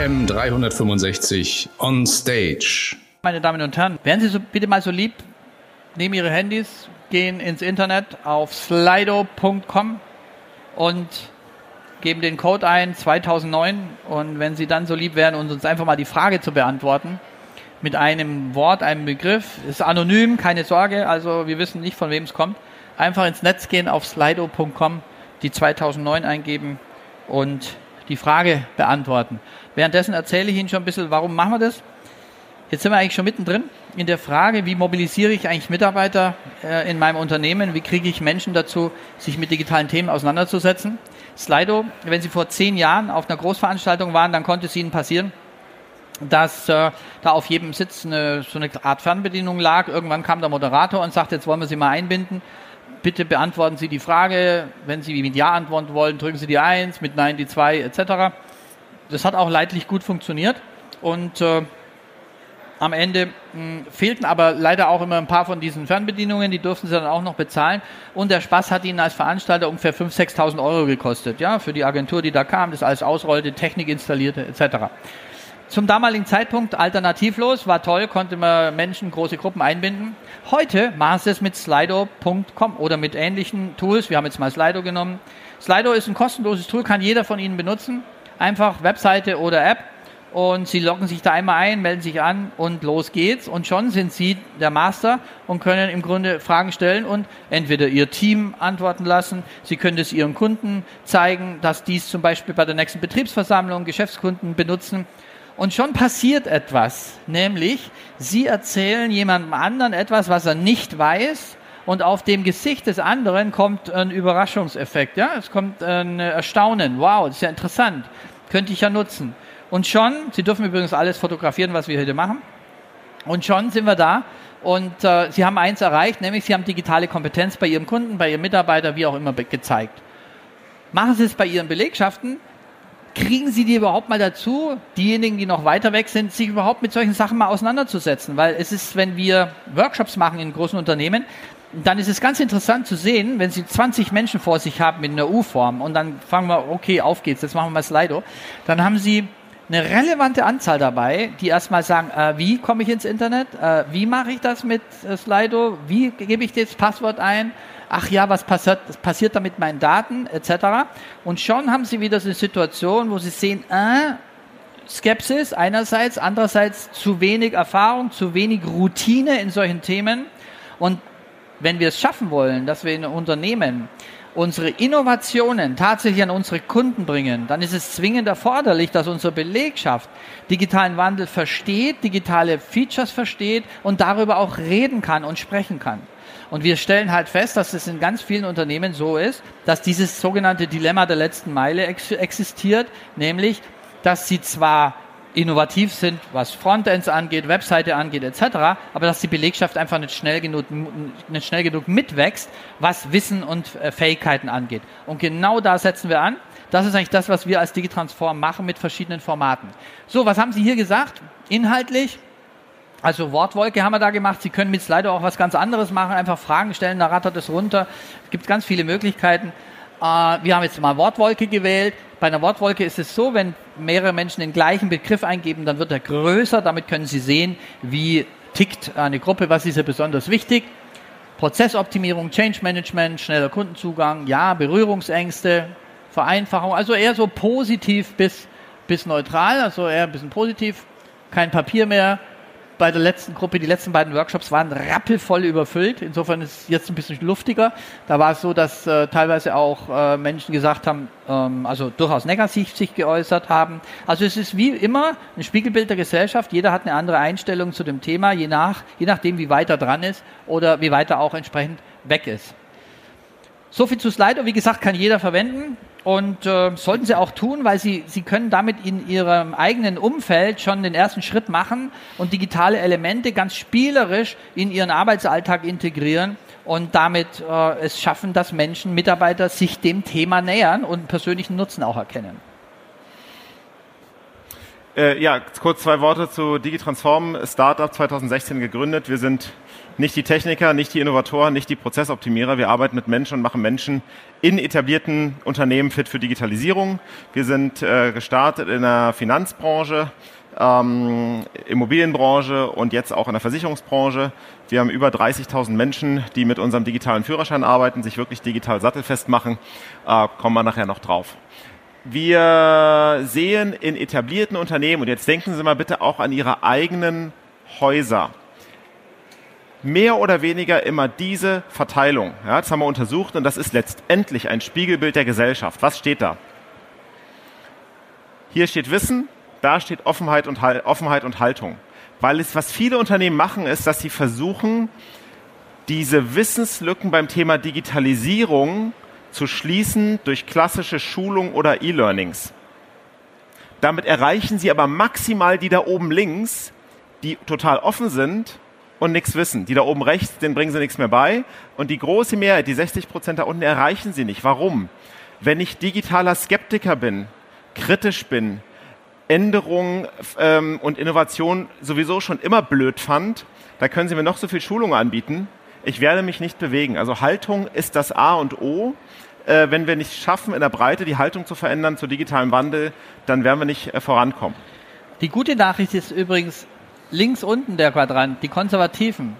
AM 365 on stage. Meine Damen und Herren, wären Sie so, bitte mal so lieb, nehmen Ihre Handys, gehen ins Internet auf slido.com und geben den Code ein 2009 und wenn Sie dann so lieb wären, uns einfach mal die Frage zu beantworten mit einem Wort, einem Begriff, ist anonym, keine Sorge, also wir wissen nicht, von wem es kommt. Einfach ins Netz gehen auf slido.com, die 2009 eingeben und die Frage beantworten. Währenddessen erzähle ich Ihnen schon ein bisschen, warum machen wir das? Jetzt sind wir eigentlich schon mittendrin in der Frage, wie mobilisiere ich eigentlich Mitarbeiter äh, in meinem Unternehmen? Wie kriege ich Menschen dazu, sich mit digitalen Themen auseinanderzusetzen? Slido, wenn Sie vor zehn Jahren auf einer Großveranstaltung waren, dann konnte es Ihnen passieren, dass äh, da auf jedem Sitz eine, so eine Art Fernbedienung lag. Irgendwann kam der Moderator und sagte, jetzt wollen wir Sie mal einbinden. Bitte beantworten Sie die Frage. Wenn Sie mit Ja antworten wollen, drücken Sie die Eins, mit Nein die Zwei, etc. Das hat auch leidlich gut funktioniert. Und äh, am Ende mh, hm, fehlten aber leider auch immer ein paar von diesen Fernbedienungen, die durften sie dann auch noch bezahlen. Und der Spaß hat ihnen als Veranstalter ungefähr 5.000, 6.000 Euro gekostet, ja, für die Agentur, die da kam, das alles ausrollte, Technik installierte, etc. Zum damaligen Zeitpunkt alternativlos, war toll, konnte man Menschen, große Gruppen einbinden. Heute sie es mit Slido.com oder mit ähnlichen Tools. Wir haben jetzt mal Slido genommen. Slido ist ein kostenloses Tool, kann jeder von Ihnen benutzen. Einfach Webseite oder App und sie loggen sich da einmal ein, melden sich an und los geht's. Und schon sind sie der Master und können im Grunde Fragen stellen und entweder ihr Team antworten lassen. Sie können es ihren Kunden zeigen, dass dies zum Beispiel bei der nächsten Betriebsversammlung Geschäftskunden benutzen. Und schon passiert etwas, nämlich sie erzählen jemandem anderen etwas, was er nicht weiß. Und auf dem Gesicht des anderen kommt ein Überraschungseffekt. Ja, es kommt ein Erstaunen. Wow, das ist ja interessant. Könnte ich ja nutzen. Und schon, Sie dürfen übrigens alles fotografieren, was wir heute machen. Und schon sind wir da. Und äh, Sie haben eins erreicht, nämlich Sie haben digitale Kompetenz bei Ihrem Kunden, bei Ihrem Mitarbeiter, wie auch immer gezeigt. Machen Sie es bei Ihren Belegschaften. Kriegen Sie die überhaupt mal dazu, diejenigen, die noch weiter weg sind, sich überhaupt mit solchen Sachen mal auseinanderzusetzen? Weil es ist, wenn wir Workshops machen in großen Unternehmen, dann ist es ganz interessant zu sehen, wenn Sie 20 Menschen vor sich haben mit einer U-Form und dann fangen wir, okay, auf geht's, jetzt machen wir mal Slido, dann haben Sie eine relevante Anzahl dabei, die erstmal sagen, äh, wie komme ich ins Internet? Äh, wie mache ich das mit äh, Slido? Wie gebe ich das Passwort ein? Ach ja, was passiert, was passiert da mit meinen Daten etc. Und schon haben sie wieder so eine Situation, wo sie sehen, äh, Skepsis einerseits, andererseits zu wenig Erfahrung, zu wenig Routine in solchen Themen. Und wenn wir es schaffen wollen, dass wir in Unternehmen unsere Innovationen tatsächlich an unsere Kunden bringen, dann ist es zwingend erforderlich, dass unsere Belegschaft digitalen Wandel versteht, digitale Features versteht und darüber auch reden kann und sprechen kann. Und wir stellen halt fest, dass es in ganz vielen Unternehmen so ist, dass dieses sogenannte Dilemma der letzten Meile ex existiert, nämlich, dass sie zwar innovativ sind, was Frontends angeht, Webseite angeht, etc., aber dass die Belegschaft einfach nicht schnell genug, nicht schnell genug mitwächst, was Wissen und äh, Fähigkeiten angeht. Und genau da setzen wir an. Das ist eigentlich das, was wir als Digitransform machen mit verschiedenen Formaten. So, was haben Sie hier gesagt? Inhaltlich? Also Wortwolke haben wir da gemacht. Sie können mit Slido auch was ganz anderes machen, einfach Fragen stellen, da rattert es runter. Es gibt ganz viele Möglichkeiten. Äh, wir haben jetzt mal Wortwolke gewählt. Bei einer Wortwolke ist es so, wenn mehrere Menschen den gleichen Begriff eingeben, dann wird er größer. Damit können Sie sehen, wie tickt eine Gruppe, was ist hier besonders wichtig. Prozessoptimierung, Change Management, schneller Kundenzugang, ja, Berührungsängste, Vereinfachung, also eher so positiv bis, bis neutral, also eher ein bisschen positiv, kein Papier mehr, bei der letzten Gruppe, die letzten beiden Workshops waren rappelvoll überfüllt. Insofern ist es jetzt ein bisschen luftiger. Da war es so, dass äh, teilweise auch äh, Menschen gesagt haben, ähm, also durchaus negativ sich geäußert haben. Also es ist wie immer ein Spiegelbild der Gesellschaft. Jeder hat eine andere Einstellung zu dem Thema, je, nach, je nachdem, wie weit er dran ist oder wie weit er auch entsprechend weg ist. So viel zu Slido. Wie gesagt, kann jeder verwenden. Und äh, sollten sie auch tun, weil sie, sie können damit in ihrem eigenen Umfeld schon den ersten Schritt machen und digitale Elemente ganz spielerisch in ihren Arbeitsalltag integrieren und damit äh, es schaffen, dass Menschen, Mitarbeiter sich dem Thema nähern und persönlichen Nutzen auch erkennen. Äh, ja, kurz zwei Worte zu Digitransform, Startup 2016 gegründet. Wir sind nicht die Techniker, nicht die Innovatoren, nicht die Prozessoptimierer. Wir arbeiten mit Menschen und machen Menschen in etablierten Unternehmen fit für Digitalisierung. Wir sind äh, gestartet in der Finanzbranche, ähm, Immobilienbranche und jetzt auch in der Versicherungsbranche. Wir haben über 30.000 Menschen, die mit unserem digitalen Führerschein arbeiten, sich wirklich digital sattelfest machen. Äh, kommen wir nachher noch drauf. Wir sehen in etablierten Unternehmen, und jetzt denken Sie mal bitte auch an Ihre eigenen Häuser, mehr oder weniger immer diese Verteilung. Ja, das haben wir untersucht und das ist letztendlich ein Spiegelbild der Gesellschaft. Was steht da? Hier steht Wissen, da steht Offenheit und, Offenheit und Haltung. Weil es, was viele Unternehmen machen, ist, dass sie versuchen, diese Wissenslücken beim Thema Digitalisierung zu schließen durch klassische Schulung oder E-Learnings. Damit erreichen sie aber maximal die da oben links, die total offen sind und nichts wissen. Die da oben rechts, denen bringen sie nichts mehr bei. Und die große Mehrheit, die 60 Prozent da unten, erreichen sie nicht. Warum? Wenn ich digitaler Skeptiker bin, kritisch bin, Änderungen ähm, und Innovation sowieso schon immer blöd fand, da können Sie mir noch so viel Schulung anbieten. Ich werde mich nicht bewegen. Also Haltung ist das A und O. Äh, wenn wir nicht schaffen, in der Breite die Haltung zu verändern zu digitalem Wandel, dann werden wir nicht äh, vorankommen. Die gute Nachricht ist übrigens links unten der Quadrant, die Konservativen.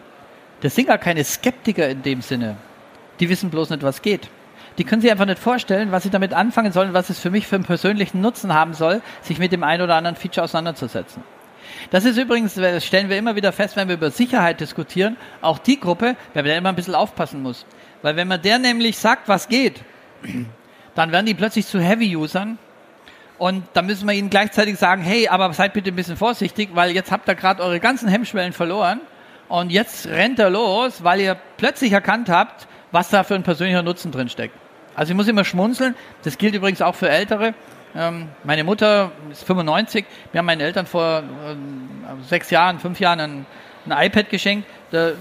Das sind gar keine Skeptiker in dem Sinne. Die wissen bloß nicht, was geht. Die können sich einfach nicht vorstellen, was sie damit anfangen sollen, was es für mich für einen persönlichen Nutzen haben soll, sich mit dem einen oder anderen Feature auseinanderzusetzen. Das ist übrigens, das stellen wir immer wieder fest, wenn wir über Sicherheit diskutieren, auch die Gruppe, bei der immer ein bisschen aufpassen muss. Weil wenn man der nämlich sagt, was geht, dann werden die plötzlich zu Heavy-Usern und dann müssen wir ihnen gleichzeitig sagen, hey, aber seid bitte ein bisschen vorsichtig, weil jetzt habt ihr gerade eure ganzen Hemmschwellen verloren und jetzt rennt er los, weil ihr plötzlich erkannt habt, was da für ein persönlicher Nutzen drin steckt. Also ich muss immer schmunzeln. Das gilt übrigens auch für Ältere. Ähm, meine Mutter ist 95. Wir haben meinen Eltern vor ähm, sechs Jahren, fünf Jahren ein, ein iPad geschenkt. Da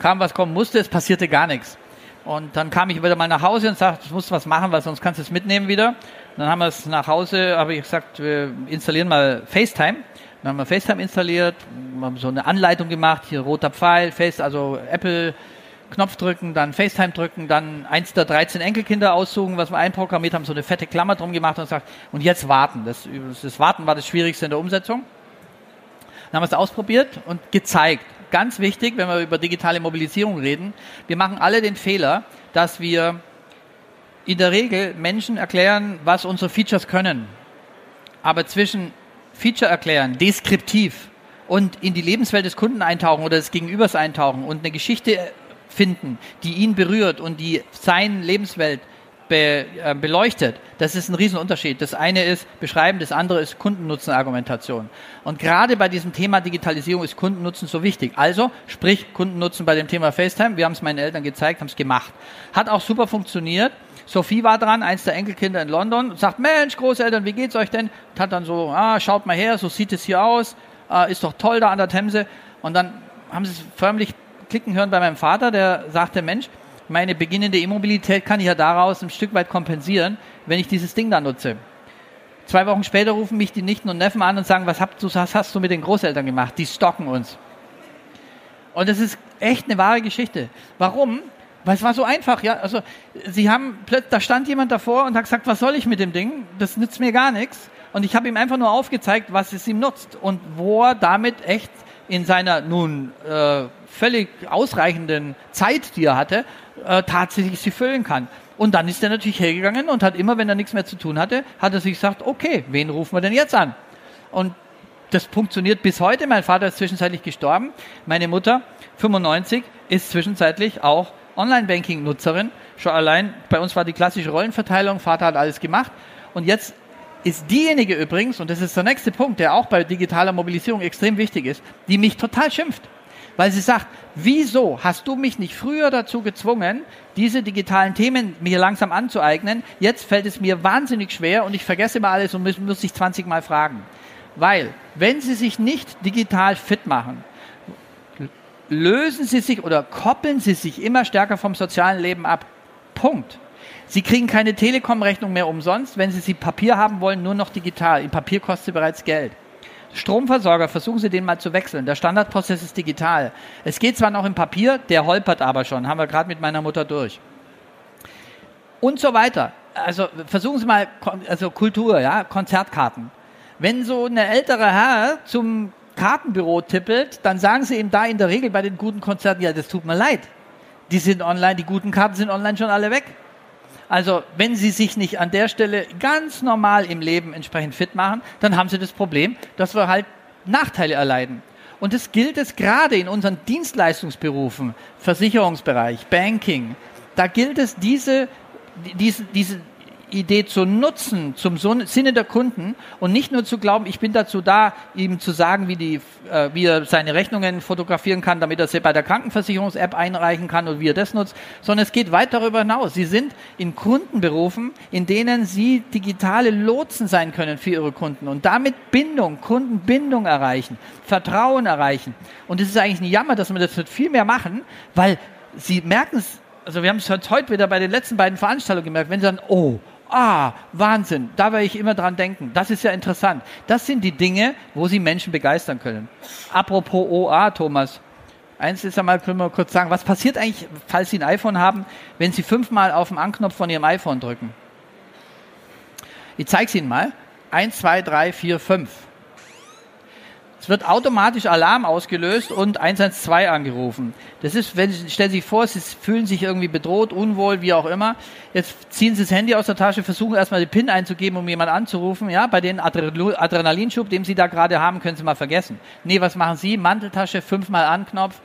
kam, was kommen musste. Es passierte gar nichts. Und dann kam ich wieder mal nach Hause und sagte, du musst was machen, weil sonst kannst du es mitnehmen wieder. Dann haben wir es nach Hause, habe ich gesagt, wir installieren mal FaceTime. Dann haben wir FaceTime installiert, haben so eine Anleitung gemacht, hier roter Pfeil, Face, also Apple Knopf drücken, dann FaceTime drücken, dann eins der 13 Enkelkinder aussuchen, was wir einprogrammiert haben, so eine fette Klammer drum gemacht und sagt, und jetzt warten. Das, das Warten war das Schwierigste in der Umsetzung. Dann haben wir es ausprobiert und gezeigt. Ganz wichtig, wenn wir über digitale Mobilisierung reden, wir machen alle den Fehler, dass wir in der Regel Menschen erklären, was unsere Features können. Aber zwischen Feature erklären, deskriptiv und in die Lebenswelt des Kunden eintauchen oder des Gegenübers eintauchen und eine Geschichte finden, die ihn berührt und die seine Lebenswelt be, äh, beleuchtet, das ist ein Riesenunterschied. Das eine ist beschreiben, das andere ist Kundennutzenargumentation. Und gerade bei diesem Thema Digitalisierung ist Kundennutzen so wichtig. Also, sprich Kundennutzen bei dem Thema FaceTime. Wir haben es meinen Eltern gezeigt, haben es gemacht. Hat auch super funktioniert. Sophie war dran, eins der Enkelkinder in London, und sagt, Mensch, Großeltern, wie geht's euch denn? Und hat dann so, ah, schaut mal her, so sieht es hier aus, ah, ist doch toll da an der Themse. Und dann haben sie es förmlich klicken hören bei meinem Vater, der sagte, Mensch, meine beginnende Immobilität kann ich ja daraus ein Stück weit kompensieren, wenn ich dieses Ding da nutze. Zwei Wochen später rufen mich die Nichten und Neffen an und sagen, was, habt du, was hast du mit den Großeltern gemacht? Die stocken uns. Und das ist echt eine wahre Geschichte. Warum? Weil es war so einfach, ja. Also, sie haben da stand jemand davor und hat gesagt, was soll ich mit dem Ding? Das nützt mir gar nichts. Und ich habe ihm einfach nur aufgezeigt, was es ihm nutzt und wo er damit echt in seiner nun äh, völlig ausreichenden Zeit, die er hatte, äh, tatsächlich sie füllen kann. Und dann ist er natürlich hergegangen und hat immer, wenn er nichts mehr zu tun hatte, hat er sich gesagt, okay, wen rufen wir denn jetzt an? Und das funktioniert bis heute. Mein Vater ist zwischenzeitlich gestorben. Meine Mutter, 95, ist zwischenzeitlich auch Online-Banking-Nutzerin. Schon allein, bei uns war die klassische Rollenverteilung, Vater hat alles gemacht. Und jetzt ist diejenige übrigens, und das ist der nächste Punkt, der auch bei digitaler Mobilisierung extrem wichtig ist, die mich total schimpft. Weil sie sagt, wieso hast du mich nicht früher dazu gezwungen, diese digitalen Themen mir langsam anzueignen? Jetzt fällt es mir wahnsinnig schwer und ich vergesse immer alles und muss, muss sich 20 Mal fragen. Weil, wenn sie sich nicht digital fit machen, lösen sie sich oder koppeln sie sich immer stärker vom sozialen Leben ab. Punkt. Sie kriegen keine Telekom-Rechnung mehr umsonst, wenn Sie sie Papier haben wollen, nur noch digital. In Papier kostet sie bereits Geld. Stromversorger, versuchen Sie den mal zu wechseln. Der Standardprozess ist digital. Es geht zwar noch im Papier, der holpert aber schon. Haben wir gerade mit meiner Mutter durch. Und so weiter. Also versuchen Sie mal, also Kultur, ja, Konzertkarten. Wenn so eine ältere Herr zum Kartenbüro tippelt, dann sagen sie ihm da in der Regel bei den guten Konzerten, ja, das tut mir leid. Die sind online, die guten Karten sind online schon alle weg. Also, wenn Sie sich nicht an der Stelle ganz normal im Leben entsprechend fit machen, dann haben Sie das Problem, dass wir halt Nachteile erleiden. Und das gilt es gerade in unseren Dienstleistungsberufen, Versicherungsbereich, Banking. Da gilt es, diese, diese, diese, Idee zu nutzen zum Sinne der Kunden und nicht nur zu glauben, ich bin dazu da, ihm zu sagen, wie, die, äh, wie er seine Rechnungen fotografieren kann, damit er sie bei der Krankenversicherungs-App einreichen kann und wie er das nutzt, sondern es geht weit darüber hinaus. Sie sind in Kundenberufen, in denen Sie digitale Lotsen sein können für Ihre Kunden und damit Bindung, Kundenbindung erreichen, Vertrauen erreichen. Und es ist eigentlich ein Jammer, dass wir das nicht viel mehr machen, weil Sie merken es, also wir haben es heute wieder bei den letzten beiden Veranstaltungen gemerkt, wenn Sie sagen, oh, ah, Wahnsinn, da werde ich immer dran denken. Das ist ja interessant. Das sind die Dinge, wo Sie Menschen begeistern können. Apropos OA, Thomas. Eins ist einmal, können wir kurz sagen, was passiert eigentlich, falls Sie ein iPhone haben, wenn Sie fünfmal auf den Anknopf von Ihrem iPhone drücken? Ich zeige es Ihnen mal. Eins, zwei, drei, vier, fünf. Es wird automatisch Alarm ausgelöst und 112 angerufen. Das ist, wenn stellen Sie sich vor, Sie fühlen sich irgendwie bedroht, unwohl, wie auch immer. Jetzt ziehen Sie das Handy aus der Tasche, versuchen erstmal die PIN einzugeben, um jemanden anzurufen. Ja, bei den Adrenalinschub, den Sie da gerade haben, können Sie mal vergessen. Nee, was machen Sie? Manteltasche, fünfmal Anknopf.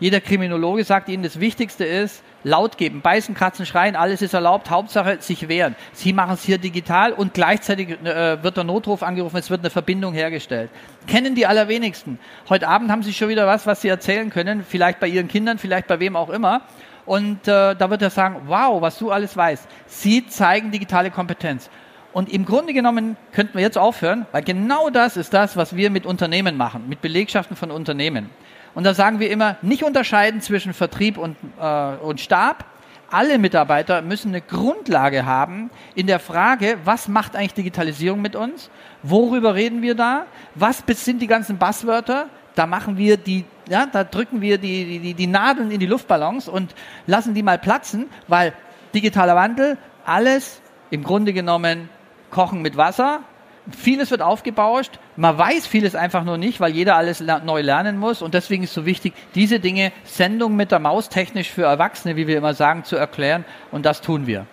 Jeder Kriminologe sagt Ihnen, das Wichtigste ist, laut geben, beißen, kratzen, schreien, alles ist erlaubt, Hauptsache sich wehren. Sie machen es hier digital und gleichzeitig äh, wird der Notruf angerufen, es wird eine Verbindung hergestellt. Kennen die allerwenigsten. Heute Abend haben Sie schon wieder was, was Sie erzählen können, vielleicht bei Ihren Kindern, vielleicht bei wem auch immer. Und äh, da wird er sagen, wow, was du alles weißt. Sie zeigen digitale Kompetenz. Und im Grunde genommen könnten wir jetzt aufhören, weil genau das ist das, was wir mit Unternehmen machen, mit Belegschaften von Unternehmen. Und da sagen wir immer, nicht unterscheiden zwischen Vertrieb und, äh, und Stab. Alle Mitarbeiter müssen eine Grundlage haben in der Frage, was macht eigentlich Digitalisierung mit uns? Worüber reden wir da? Was sind die ganzen Buzzwörter? Da machen wir die, ja, da drücken wir die, die, die Nadeln in die Luftballons und lassen die mal platzen, weil digitaler Wandel, alles im Grunde genommen kochen mit Wasser, vieles wird aufgebauscht, man weiß vieles einfach nur nicht, weil jeder alles neu lernen muss und deswegen ist es so wichtig, diese Dinge Sendung mit der Maus technisch für Erwachsene, wie wir immer sagen, zu erklären und das tun wir.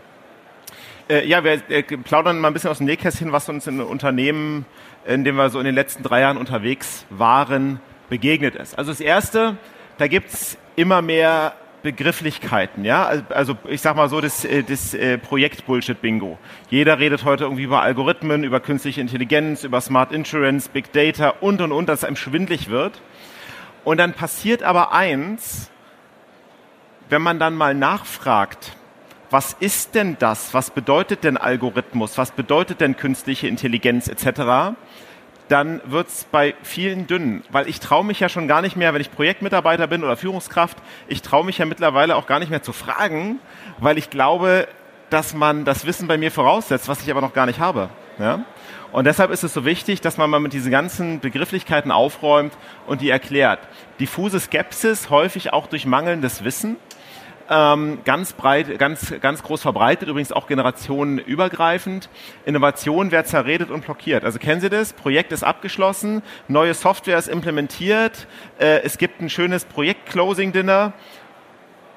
Äh, ja, wir äh, plaudern mal ein bisschen aus dem Nähkästchen, was uns in Unternehmen, in dem wir so in den letzten drei Jahren unterwegs waren, begegnet ist. Also das Erste, da gibt's immer mehr Begrifflichkeiten, ja, also ich sag mal so das, äh, das äh, Projekt Bullshit Bingo. Jeder redet heute irgendwie über Algorithmen, über künstliche Intelligenz, über Smart Insurance, Big Data und und und, dass es einem schwindlig wird. Und dann passiert aber eins, wenn man dann mal nachfragt, was ist denn das? Was bedeutet denn Algorithmus? Was bedeutet denn künstliche Intelligenz etc.? Dann wird's bei vielen dünn, weil ich traue mich ja schon gar nicht mehr, wenn ich Projektmitarbeiter bin oder Führungskraft, ich traue mich ja mittlerweile auch gar nicht mehr zu fragen, weil ich glaube, dass man das Wissen bei mir voraussetzt, was ich aber noch gar nicht habe. Ja? Und deshalb ist es so wichtig, dass man mal mit diesen ganzen Begrifflichkeiten aufräumt und die erklärt. Diffuse Skepsis, häufig auch durch mangelndes Wissen, ähm, ganz breit, ganz, ganz groß verbreitet, übrigens auch generationenübergreifend. Innovation wird zerredet und blockiert. Also kennen Sie das? Projekt ist abgeschlossen, neue Software ist implementiert, äh, es gibt ein schönes Projekt-Closing-Dinner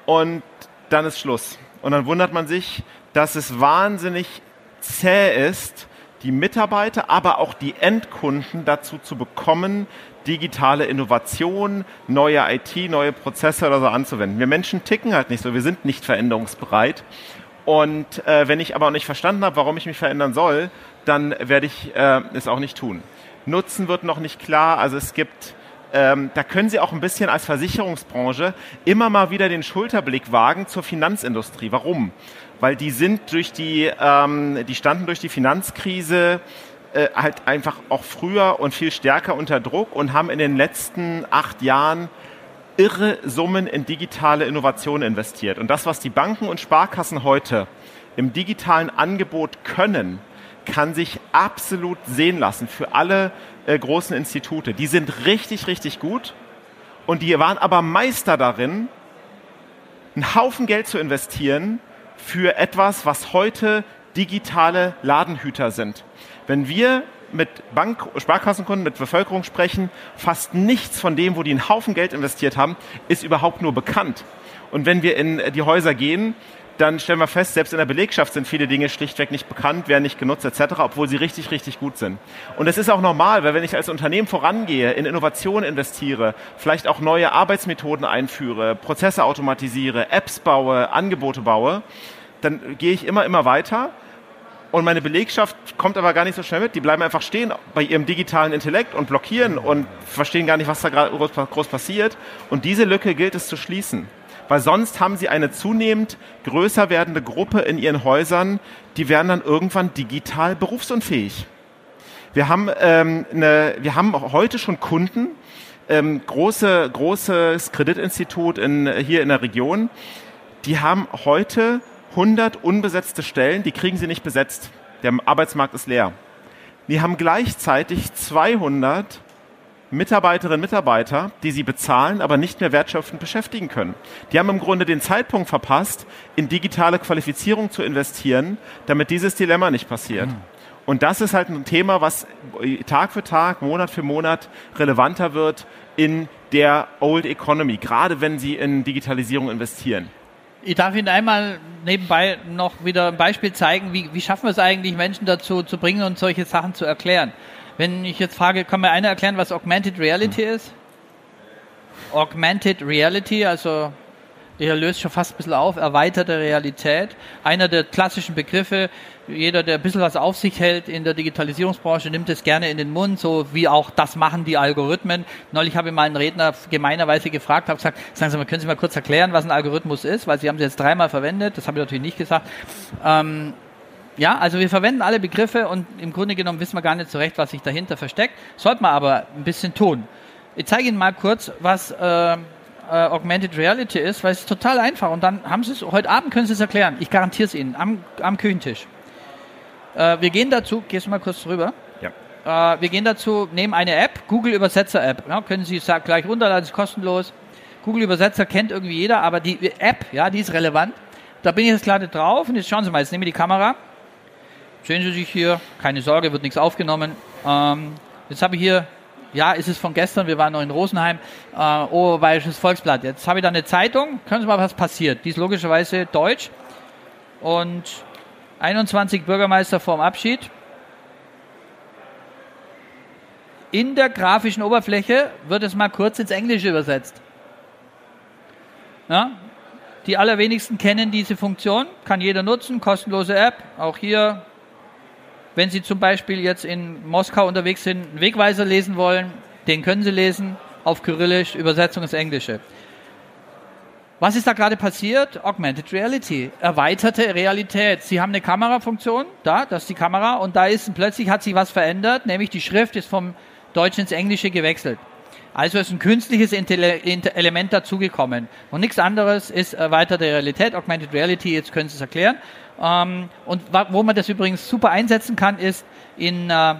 und dann ist Schluss. Und dann wundert man sich, dass es wahnsinnig zäh ist, die Mitarbeiter, aber auch die Endkunden dazu zu bekommen, digitale Innovation, neue IT, neue Prozesse oder so anzuwenden. Wir Menschen ticken halt nicht so, wir sind nicht veränderungsbereit. Und äh, wenn ich aber auch nicht verstanden habe, warum ich mich verändern soll, dann werde ich äh, es auch nicht tun. Nutzen wird noch nicht klar. Also es gibt, ähm, da können Sie auch ein bisschen als Versicherungsbranche immer mal wieder den Schulterblick wagen zur Finanzindustrie. Warum? Weil die sind durch die, ähm, die standen durch die Finanzkrise äh, halt einfach auch früher und viel stärker unter Druck und haben in den letzten acht Jahren irre Summen in digitale Innovation investiert. Und das, was die Banken und Sparkassen heute im digitalen Angebot können, kann sich absolut sehen lassen für alle äh, großen Institute. Die sind richtig, richtig gut und die waren aber Meister darin, einen Haufen Geld zu investieren für etwas, was heute digitale Ladenhüter sind. Wenn wir mit Bank, Sparkassenkunden, mit Bevölkerung sprechen, fast nichts von dem, wo die einen Haufen Geld investiert haben, ist überhaupt nur bekannt. Und wenn wir in die Häuser gehen, dann stellen wir fest, selbst in der Belegschaft sind viele Dinge schlichtweg nicht bekannt, werden nicht genutzt etc., obwohl sie richtig, richtig gut sind. Und das ist auch normal, weil wenn ich als Unternehmen vorangehe, in Innovation investiere, vielleicht auch neue Arbeitsmethoden einführe, Prozesse automatisiere, Apps baue, Angebote baue, dann gehe ich immer, immer weiter und meine Belegschaft kommt aber gar nicht so schnell mit. Die bleiben einfach stehen bei ihrem digitalen Intellekt und blockieren und verstehen gar nicht, was da gerade groß passiert. Und diese Lücke gilt es zu schließen. Weil sonst haben sie eine zunehmend größer werdende Gruppe in ihren Häusern, die werden dann irgendwann digital berufsunfähig. Wir haben, ähm, eine, wir haben heute schon Kunden, ähm, große, großes Kreditinstitut in, hier in der Region, die haben heute 100 unbesetzte Stellen, die kriegen sie nicht besetzt. Der Arbeitsmarkt ist leer. Die haben gleichzeitig 200 Mitarbeiterinnen und Mitarbeiter, die sie bezahlen, aber nicht mehr wertschöpfend beschäftigen können. Die haben im Grunde den Zeitpunkt verpasst, in digitale Qualifizierung zu investieren, damit dieses Dilemma nicht passiert. Mhm. Und das ist halt ein Thema, was Tag für Tag, Monat für Monat relevanter wird in der Old Economy, gerade wenn Sie in Digitalisierung investieren. Ich darf Ihnen einmal nebenbei noch wieder ein Beispiel zeigen, wie, wie schaffen wir es eigentlich, Menschen dazu zu bringen und solche Sachen zu erklären. Wenn ich jetzt frage, kann mir einer erklären, was Augmented Reality hm. ist? Augmented Reality, also der löst schon fast ein bisschen auf, erweiterte Realität. Einer der klassischen Begriffe, jeder, der ein bisschen was auf sich hält in der Digitalisierungsbranche, nimmt es gerne in den Mund, so wie auch das machen die Algorithmen. Neulich habe ich mal einen Redner gemeinerweise gefragt, habe gesagt, sagen Sie mal, können Sie mal kurz erklären, was ein Algorithmus ist, weil Sie haben es jetzt dreimal verwendet, das habe ich natürlich nicht gesagt. Ähm, ja, also wir verwenden alle Begriffe und im Grunde genommen wissen wir gar nicht so recht, was sich dahinter versteckt. Sollte man aber ein bisschen tun. Ich zeige Ihnen mal kurz, was äh, äh, Augmented Reality ist, weil es ist total einfach. Und dann haben Sie es, heute Abend können Sie es erklären. Ich garantiere es Ihnen, am, am Küchentisch. Äh, wir gehen dazu, gehst du mal kurz drüber? Ja. Äh, wir gehen dazu, nehmen eine App, Google Übersetzer App. Ja, können Sie gleich runterladen, ist kostenlos. Google Übersetzer kennt irgendwie jeder, aber die App, ja, die ist relevant. Da bin ich jetzt gerade drauf und jetzt schauen Sie mal, jetzt nehme ich die Kamera. Sehen Sie sich hier, keine Sorge, wird nichts aufgenommen. Ähm, jetzt habe ich hier ja, ist es von gestern, wir waren noch in Rosenheim, äh, Oberbayerisches Volksblatt. Jetzt habe ich da eine Zeitung, können Sie mal, was passiert. Die ist logischerweise deutsch und 21 Bürgermeister vorm Abschied. In der grafischen Oberfläche wird es mal kurz ins Englische übersetzt. Ja? Die allerwenigsten kennen diese Funktion, kann jeder nutzen, kostenlose App. Auch hier wenn Sie zum Beispiel jetzt in Moskau unterwegs sind, einen Wegweiser lesen wollen, den können Sie lesen auf Kyrillisch, Übersetzung ins Englische. Was ist da gerade passiert? Augmented Reality, erweiterte Realität. Sie haben eine Kamerafunktion, da, das ist die Kamera, und da ist plötzlich hat sich was verändert, nämlich die Schrift ist vom Deutschen ins Englische gewechselt. Also ist ein künstliches Element dazugekommen. Und nichts anderes ist erweiterte Realität, Augmented Reality, jetzt können Sie es erklären. Ähm, und wo man das übrigens super einsetzen kann, ist in, äh,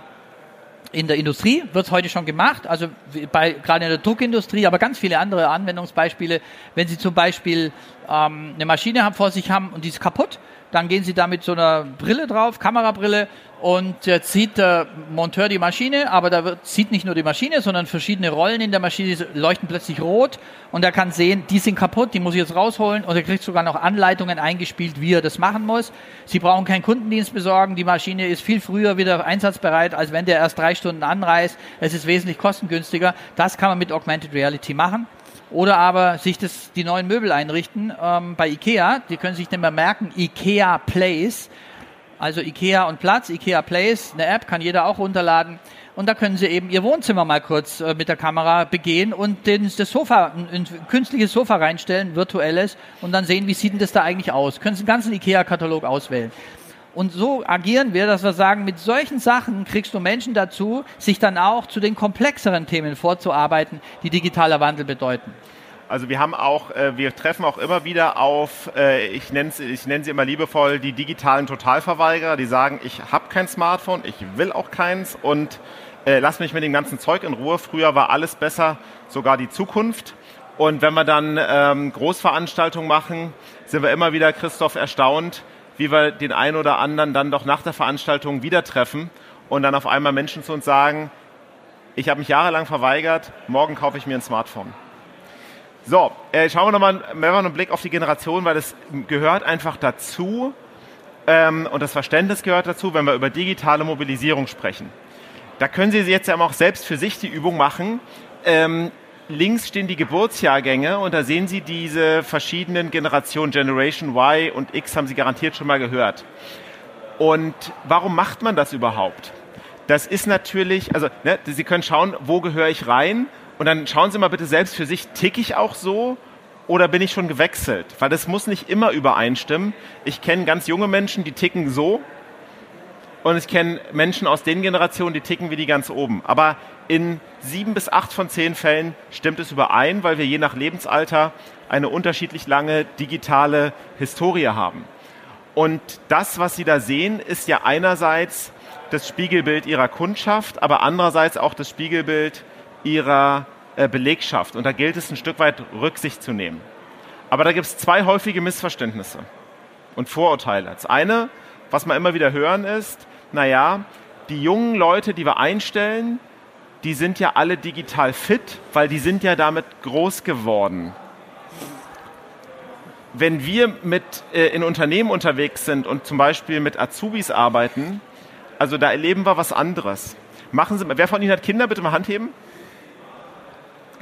in der Industrie, wird es heute schon gemacht, also bei, gerade in der Druckindustrie, aber ganz viele andere Anwendungsbeispiele. Wenn Sie zum Beispiel ähm, eine Maschine vor sich haben und die ist kaputt, dann gehen Sie da mit so einer Brille drauf, Kamerabrille, und jetzt sieht der Monteur die Maschine, aber da wird, sieht nicht nur die Maschine, sondern verschiedene Rollen in der Maschine leuchten plötzlich rot und er kann sehen, die sind kaputt, die muss ich jetzt rausholen und er kriegt sogar noch Anleitungen eingespielt, wie er das machen muss. Sie brauchen keinen Kundendienst besorgen, die Maschine ist viel früher wieder einsatzbereit, als wenn der erst drei Stunden anreist. Es ist wesentlich kostengünstiger. Das kann man mit Augmented Reality machen. Oder aber sich das, die neuen Möbel einrichten ähm, bei Ikea. Die können sich nicht mehr merken, Ikea Place. Also Ikea und Platz, Ikea Place, eine App kann jeder auch runterladen. Und da können Sie eben Ihr Wohnzimmer mal kurz äh, mit der Kamera begehen und den, das Sofa, ein, ein, künstliches Sofa reinstellen, virtuelles, und dann sehen, wie sieht denn das da eigentlich aus. Können Sie den ganzen Ikea-Katalog auswählen. Und so agieren wir, dass wir sagen, mit solchen Sachen kriegst du Menschen dazu, sich dann auch zu den komplexeren Themen vorzuarbeiten, die digitaler Wandel bedeuten. Also wir haben auch, äh, wir treffen auch immer wieder auf, äh, ich nenne ich nenn sie immer liebevoll, die digitalen Totalverweigerer, die sagen, ich habe kein Smartphone, ich will auch keins und äh, lass mich mit dem ganzen Zeug in Ruhe. Früher war alles besser, sogar die Zukunft. Und wenn wir dann ähm, Großveranstaltungen machen, sind wir immer wieder, Christoph, erstaunt, wie wir den einen oder anderen dann doch nach der Veranstaltung wieder treffen und dann auf einmal Menschen zu uns sagen, ich habe mich jahrelang verweigert, morgen kaufe ich mir ein Smartphone. So, äh, schauen wir nochmal einen Blick auf die Generation, weil das gehört einfach dazu ähm, und das Verständnis gehört dazu, wenn wir über digitale Mobilisierung sprechen. Da können Sie jetzt ja auch selbst für sich die Übung machen. Ähm, links stehen die Geburtsjahrgänge und da sehen Sie diese verschiedenen Generationen, Generation Y und X haben Sie garantiert schon mal gehört. Und warum macht man das überhaupt? Das ist natürlich, also ne, Sie können schauen, wo gehöre ich rein und dann schauen Sie mal bitte selbst für sich, ticke ich auch so oder bin ich schon gewechselt? Weil das muss nicht immer übereinstimmen. Ich kenne ganz junge Menschen, die ticken so und ich kenne Menschen aus den Generationen, die ticken wie die ganz oben. Aber in sieben bis acht von zehn Fällen stimmt es überein, weil wir je nach Lebensalter eine unterschiedlich lange digitale Historie haben. Und das, was Sie da sehen, ist ja einerseits das Spiegelbild Ihrer Kundschaft, aber andererseits auch das Spiegelbild ihrer äh, Belegschaft. Und da gilt es ein Stück weit Rücksicht zu nehmen. Aber da gibt es zwei häufige Missverständnisse und Vorurteile. Das eine, was wir immer wieder hören, ist, naja, die jungen Leute, die wir einstellen, die sind ja alle digital fit, weil die sind ja damit groß geworden. Wenn wir mit, äh, in Unternehmen unterwegs sind und zum Beispiel mit Azubis arbeiten, also da erleben wir was anderes. Machen Sie, wer von Ihnen hat Kinder? Bitte mal Hand heben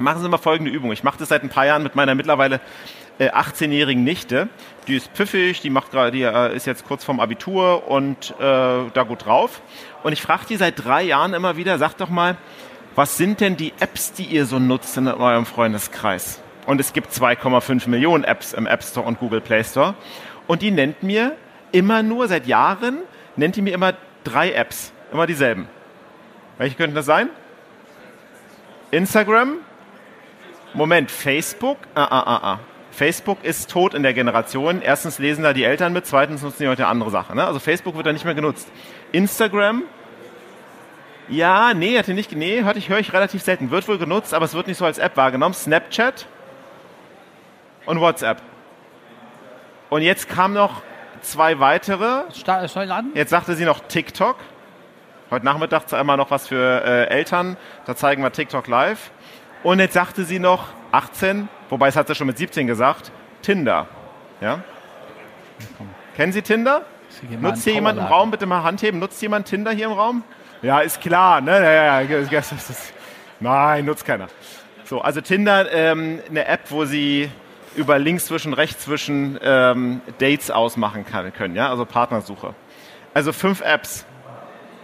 machen Sie mal folgende Übung. Ich mache das seit ein paar Jahren mit meiner mittlerweile äh, 18-jährigen Nichte. Die ist pfiffig, die macht gerade, die äh, ist jetzt kurz vorm Abitur und äh, da gut drauf. Und ich frage die seit drei Jahren immer wieder, sag doch mal, was sind denn die Apps, die ihr so nutzt in eurem Freundeskreis? Und es gibt 2,5 Millionen Apps im App Store und Google Play Store. Und die nennt mir immer nur, seit Jahren, nennt die mir immer drei Apps. Immer dieselben. Welche könnten das sein? Instagram, Moment, Facebook? Ah, ah, ah, ah. Facebook ist tot in der Generation. Erstens lesen da die Eltern mit, zweitens nutzen die heute andere Sache. Ne? Also Facebook wird da nicht mehr genutzt. Instagram? Ja, nee, hatte nicht, nee, hörte ich, höre ich relativ selten. Wird wohl genutzt, aber es wird nicht so als App wahrgenommen. Snapchat und WhatsApp. Und jetzt kamen noch zwei weitere. Jetzt sagte sie noch TikTok. Heute Nachmittag einmal noch was für äh, Eltern. Da zeigen wir TikTok live. Und jetzt sagte sie noch 18, wobei es hat sie schon mit 17 gesagt, Tinder. Ja? Kennen Sie Tinder? Nutzt hier jemand im Raum, bitte mal Hand heben, nutzt jemand Tinder hier im Raum? Ja, ist klar. Ne? Ja, ja, ja. Nein, nutzt keiner. So, also Tinder, ähm, eine App, wo Sie über links zwischen, rechts zwischen ähm, Dates ausmachen kann, können, ja, also Partnersuche. Also fünf Apps,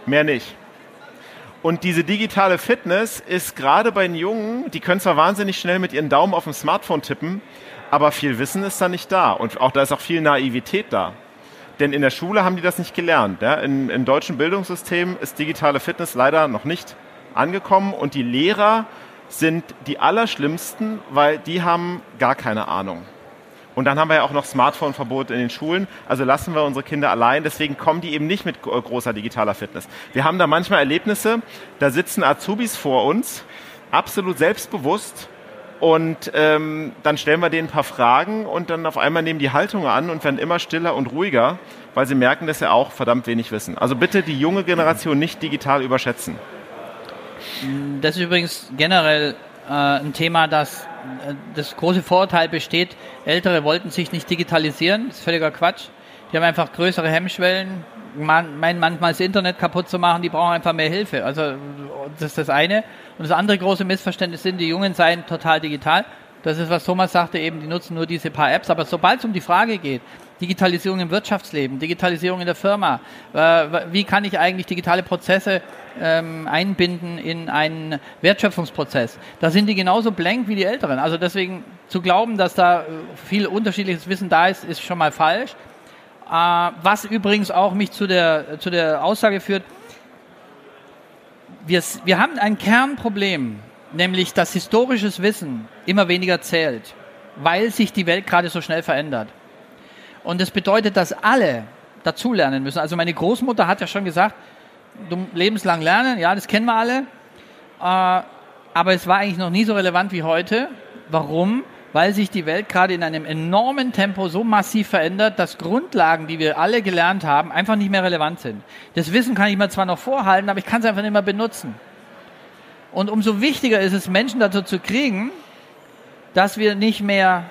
mehr nicht. Und diese digitale Fitness ist gerade bei den Jungen, die können zwar wahnsinnig schnell mit ihren Daumen auf dem Smartphone tippen, aber viel Wissen ist da nicht da. Und auch da ist auch viel Naivität da. Denn in der Schule haben die das nicht gelernt. Ja? In, Im deutschen Bildungssystem ist digitale Fitness leider noch nicht angekommen und die Lehrer sind die allerschlimmsten, weil die haben gar keine Ahnung. Und dann haben wir ja auch noch Smartphone-Verbot in den Schulen. Also lassen wir unsere Kinder allein. Deswegen kommen die eben nicht mit großer digitaler Fitness. Wir haben da manchmal Erlebnisse, da sitzen Azubis vor uns, absolut selbstbewusst. Und ähm, dann stellen wir denen ein paar Fragen und dann auf einmal nehmen die Haltung an und werden immer stiller und ruhiger, weil sie merken, dass sie auch verdammt wenig wissen. Also bitte die junge Generation nicht digital überschätzen. Das ist übrigens generell äh, ein Thema, das äh, das große Vorurteil besteht, Ältere wollten sich nicht digitalisieren. Das ist völliger Quatsch. Die haben einfach größere Hemmschwellen, meinen manchmal das Internet kaputt zu machen, die brauchen einfach mehr Hilfe. Also das ist das eine. Und das andere große Missverständnis sind, die Jungen seien total digital. Das ist, was Thomas sagte, eben, die nutzen nur diese paar Apps. Aber sobald es um die Frage geht, Digitalisierung im Wirtschaftsleben, Digitalisierung in der Firma, äh, wie kann ich eigentlich digitale Prozesse ähm, einbinden in einen Wertschöpfungsprozess. Da sind die genauso blank wie die Älteren. Also deswegen zu glauben, dass da äh, viel unterschiedliches Wissen da ist, ist schon mal falsch. Äh, was übrigens auch mich zu der, zu der Aussage führt, wir, wir haben ein Kernproblem nämlich dass historisches Wissen immer weniger zählt, weil sich die Welt gerade so schnell verändert. Und das bedeutet, dass alle dazulernen müssen. Also meine Großmutter hat ja schon gesagt, du lebenslang lernen, ja, das kennen wir alle. Äh, aber es war eigentlich noch nie so relevant wie heute. Warum? Weil sich die Welt gerade in einem enormen Tempo so massiv verändert, dass Grundlagen, die wir alle gelernt haben, einfach nicht mehr relevant sind. Das Wissen kann ich mir zwar noch vorhalten, aber ich kann es einfach nicht mehr benutzen. Und umso wichtiger ist es, Menschen dazu zu kriegen, dass wir nicht mehr